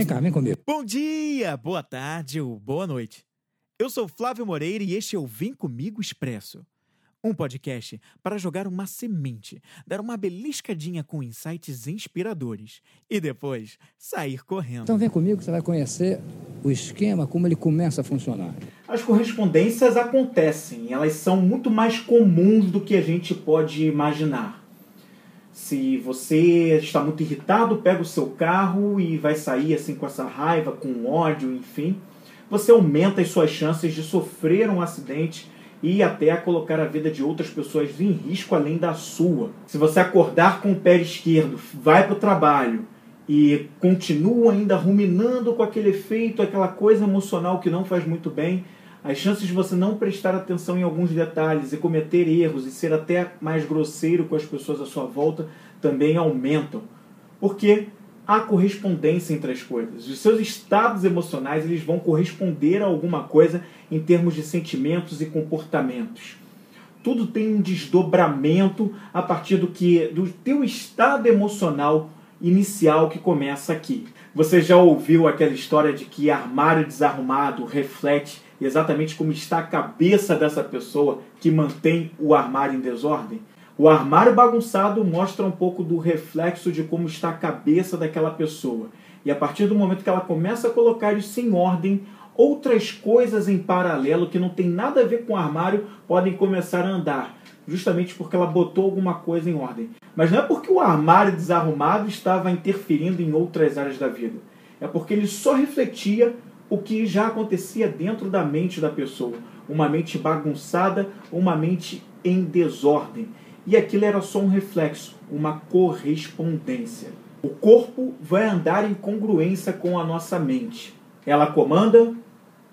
Vem cá, vem comigo. Bom dia, boa tarde ou boa noite. Eu sou Flávio Moreira e este é o Vem Comigo Expresso. Um podcast para jogar uma semente, dar uma beliscadinha com insights inspiradores e depois sair correndo. Então vem comigo que você vai conhecer o esquema, como ele começa a funcionar. As correspondências acontecem, elas são muito mais comuns do que a gente pode imaginar. Se você está muito irritado, pega o seu carro e vai sair assim com essa raiva, com ódio, enfim, você aumenta as suas chances de sofrer um acidente e até colocar a vida de outras pessoas em risco além da sua. Se você acordar com o pé esquerdo, vai para o trabalho e continua ainda ruminando com aquele efeito, aquela coisa emocional que não faz muito bem, as chances de você não prestar atenção em alguns detalhes e cometer erros e ser até mais grosseiro com as pessoas à sua volta também aumentam. Porque há correspondência entre as coisas. Os seus estados emocionais eles vão corresponder a alguma coisa em termos de sentimentos e comportamentos. Tudo tem um desdobramento a partir do que do teu estado emocional inicial que começa aqui. Você já ouviu aquela história de que armário desarrumado reflete exatamente como está a cabeça dessa pessoa que mantém o armário em desordem? O armário bagunçado mostra um pouco do reflexo de como está a cabeça daquela pessoa. E a partir do momento que ela começa a colocar isso em ordem, outras coisas em paralelo que não tem nada a ver com o armário podem começar a andar, justamente porque ela botou alguma coisa em ordem. Mas não é porque o armário desarrumado estava interferindo em outras áreas da vida. É porque ele só refletia o que já acontecia dentro da mente da pessoa. Uma mente bagunçada, uma mente em desordem e aquilo era só um reflexo, uma correspondência. O corpo vai andar em congruência com a nossa mente. Ela comanda,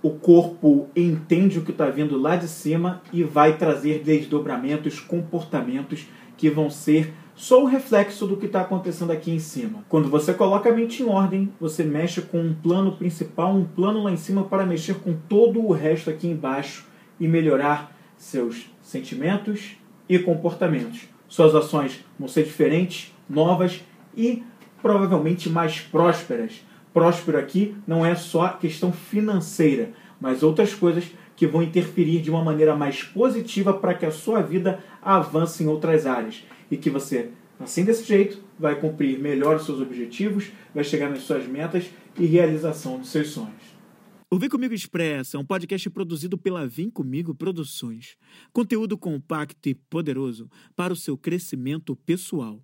o corpo entende o que está vindo lá de cima e vai trazer desdobramentos, comportamentos que vão ser só o reflexo do que está acontecendo aqui em cima. Quando você coloca a mente em ordem, você mexe com um plano principal, um plano lá em cima para mexer com todo o resto aqui embaixo e melhorar seus sentimentos, e comportamentos. Suas ações vão ser diferentes, novas e provavelmente mais prósperas. Próspero aqui não é só questão financeira, mas outras coisas que vão interferir de uma maneira mais positiva para que a sua vida avance em outras áreas e que você, assim desse jeito, vai cumprir melhor os seus objetivos, vai chegar nas suas metas e realização dos seus sonhos. O Vem Comigo Expressa é um podcast produzido pela Vem Comigo Produções. Conteúdo compacto e poderoso para o seu crescimento pessoal.